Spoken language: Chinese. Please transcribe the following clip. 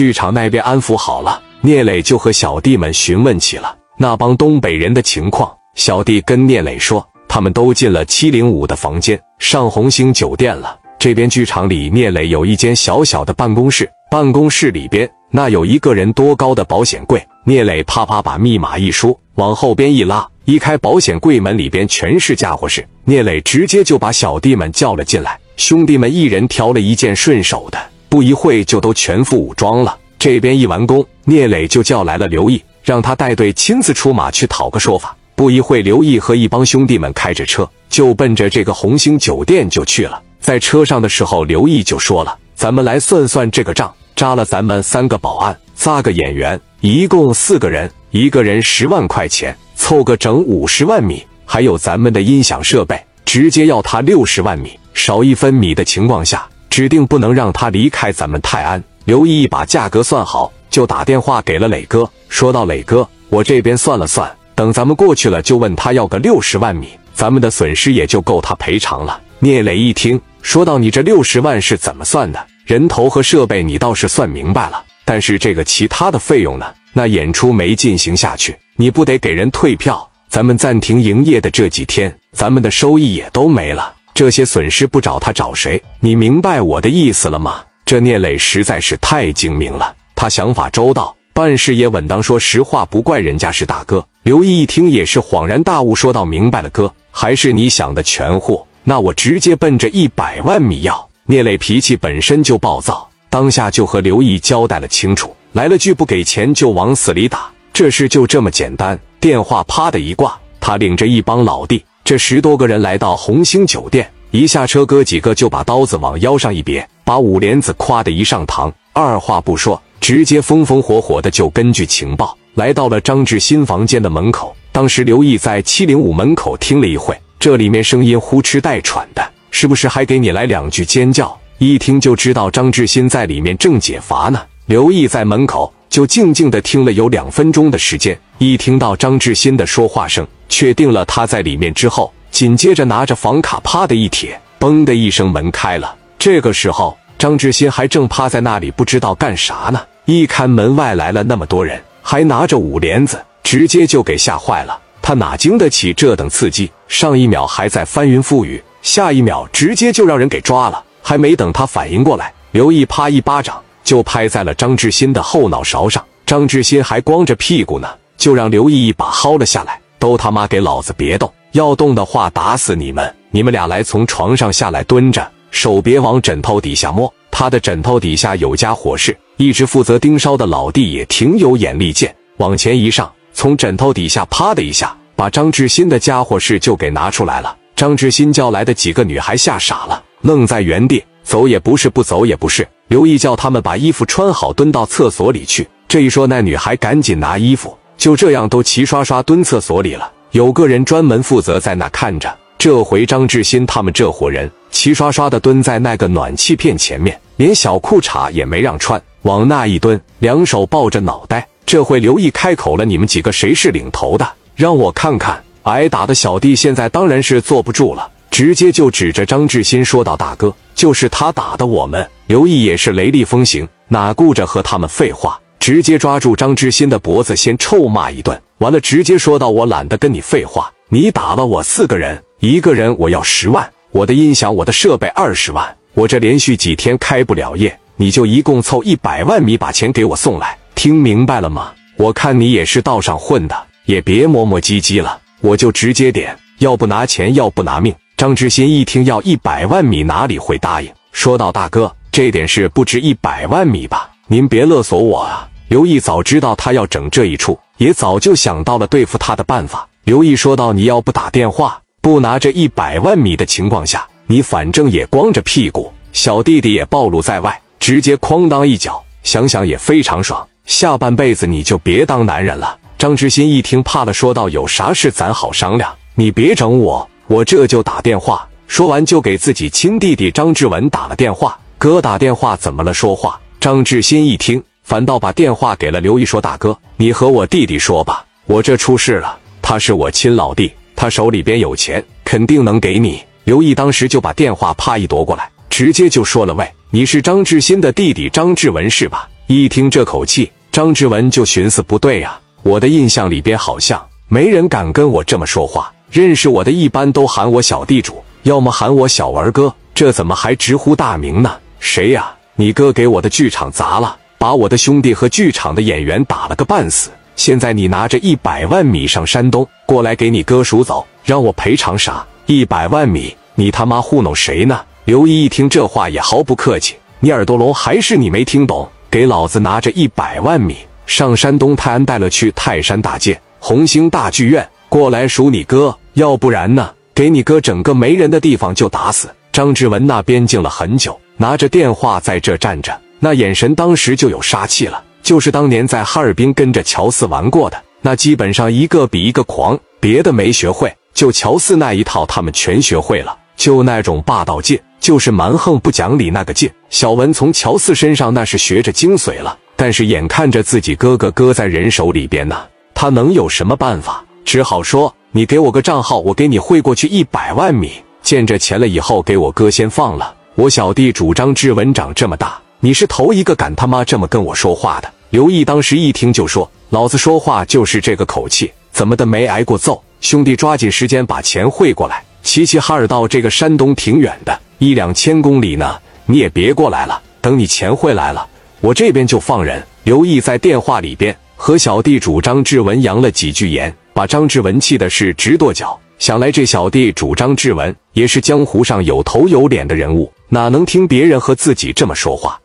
剧场那边安抚好了，聂磊就和小弟们询问起了那帮东北人的情况。小弟跟聂磊说，他们都进了七零五的房间，上红星酒店了。这边剧场里，聂磊有一间小小的办公室，办公室里边那有一个人多高的保险柜。聂磊啪啪把密码一输，往后边一拉，一开保险柜门，里边全是家伙事。聂磊直接就把小弟们叫了进来，兄弟们一人挑了一件顺手的，不一会就都全副武装了。这边一完工，聂磊就叫来了刘毅，让他带队亲自出马去讨个说法。不一会，刘毅和一帮兄弟们开着车就奔着这个红星酒店就去了。在车上的时候，刘毅就说了：“咱们来算算这个账，扎了咱们三个保安，仨个演员，一共四个人，一个人十万块钱，凑个整五十万米，还有咱们的音响设备，直接要他六十万米，少一分米的情况下，指定不能让他离开咱们泰安。”刘毅把价格算好，就打电话给了磊哥，说到：“磊哥，我这边算了算，等咱们过去了，就问他要个六十万米，咱们的损失也就够他赔偿了。”聂磊一听。说到你这六十万是怎么算的？人头和设备你倒是算明白了，但是这个其他的费用呢？那演出没进行下去，你不得给人退票？咱们暂停营业的这几天，咱们的收益也都没了。这些损失不找他找谁？你明白我的意思了吗？这聂磊实在是太精明了，他想法周到，办事也稳当。说实话，不怪人家是大哥。刘毅一听也是恍然大悟，说道：“明白了，哥，还是你想的全乎。”那我直接奔着一百万米要。聂磊脾气本身就暴躁，当下就和刘毅交代了清楚，来了句不给钱就往死里打，这事就这么简单。电话啪的一挂，他领着一帮老弟，这十多个人来到红星酒店，一下车哥几个就把刀子往腰上一别，把五帘子夸的一上膛，二话不说，直接风风火火的就根据情报来到了张志新房间的门口。当时刘毅在七零五门口听了一会。这里面声音呼哧带喘的，是不是还给你来两句尖叫？一听就知道张志新在里面正解乏呢。刘毅在门口就静静的听了有两分钟的时间，一听到张志新的说话声，确定了他在里面之后，紧接着拿着房卡啪的一铁，嘣的一声门开了。这个时候，张志新还正趴在那里不知道干啥呢，一看门外来了那么多人，还拿着五帘子，直接就给吓坏了。他哪经得起这等刺激？上一秒还在翻云覆雨，下一秒直接就让人给抓了。还没等他反应过来，刘毅啪一巴掌就拍在了张志新的后脑勺上。张志新还光着屁股呢，就让刘毅一把薅了下来。都他妈给老子别动！要动的话打死你们！你们俩来，从床上下来，蹲着，手别往枕头底下摸。他的枕头底下有家伙事，一直负责盯梢的老弟也挺有眼力见，往前一上。从枕头底下啪的一下，把张志新的家伙事就给拿出来了。张志新叫来的几个女孩吓傻了，愣在原地，走也不是，不走也不是。刘毅叫他们把衣服穿好，蹲到厕所里去。这一说，那女孩赶紧拿衣服，就这样都齐刷刷蹲厕所里了。有个人专门负责在那看着。这回张志新他们这伙人齐刷刷的蹲在那个暖气片前面，连小裤衩也没让穿，往那一蹲，两手抱着脑袋。这回刘毅开口了：“你们几个谁是领头的？让我看看。”挨打的小弟现在当然是坐不住了，直接就指着张志新说道：“大哥，就是他打的我们。”刘毅也是雷厉风行，哪顾着和他们废话，直接抓住张志新的脖子，先臭骂一顿，完了直接说道：“我懒得跟你废话，你打了我四个人，一个人我要十万，我的音响、我的设备二十万，我这连续几天开不了业，你就一共凑一百万米把钱给我送来。”听明白了吗？我看你也是道上混的，也别磨磨唧唧了，我就直接点，要不拿钱，要不拿命。张志新一听要一百万米，哪里会答应？说道：“大哥，这点事不值一百万米吧？您别勒索我啊！”刘毅早知道他要整这一出，也早就想到了对付他的办法。刘毅说道：“你要不打电话，不拿这一百万米的情况下，你反正也光着屁股，小弟弟也暴露在外，直接哐当一脚，想想也非常爽。”下半辈子你就别当男人了。张志新一听，怕了，说道：“有啥事咱好商量，你别整我，我这就打电话。”说完就给自己亲弟弟张志文打了电话。哥打电话怎么了？说话。张志新一听，反倒把电话给了刘毅，说：“大哥，你和我弟弟说吧，我这出事了。他是我亲老弟，他手里边有钱，肯定能给你。”刘毅当时就把电话啪一夺过来，直接就说了：“喂，你是张志新的弟弟张志文是吧？”一听这口气，张志文就寻思不对呀，我的印象里边好像没人敢跟我这么说话。认识我的一般都喊我小地主，要么喊我小文哥，这怎么还直呼大名呢？谁呀？你哥给我的剧场砸了，把我的兄弟和剧场的演员打了个半死。现在你拿着一百万米上山东过来给你哥赎走，让我赔偿啥？一百万米，你他妈糊弄谁呢？刘毅一听这话也毫不客气，你耳朵聋还是你没听懂？给老子拿着一百万米上山东泰安，带了去泰山大街、红星大剧院过来赎你哥。要不然呢？给你哥整个没人的地方就打死。张志文那边静了很久，拿着电话在这站着，那眼神当时就有杀气了。就是当年在哈尔滨跟着乔四玩过的，那基本上一个比一个狂，别的没学会，就乔四那一套他们全学会了。就那种霸道劲，就是蛮横不讲理那个劲。小文从乔四身上那是学着精髓了，但是眼看着自己哥哥搁在人手里边呢，他能有什么办法？只好说。你给我个账号，我给你汇过去一百万米。见着钱了以后，给我哥先放了。我小弟主张志文长这么大，你是头一个敢他妈这么跟我说话的。刘毅当时一听就说：“老子说话就是这个口气，怎么的没挨过揍？兄弟，抓紧时间把钱汇过来。齐齐哈尔到这个山东挺远的，一两千公里呢，你也别过来了。等你钱汇来了，我这边就放人。”刘毅在电话里边和小弟主张志文扬了几句言。把张志文气的是直跺脚，想来这小弟主张志文也是江湖上有头有脸的人物，哪能听别人和自己这么说话？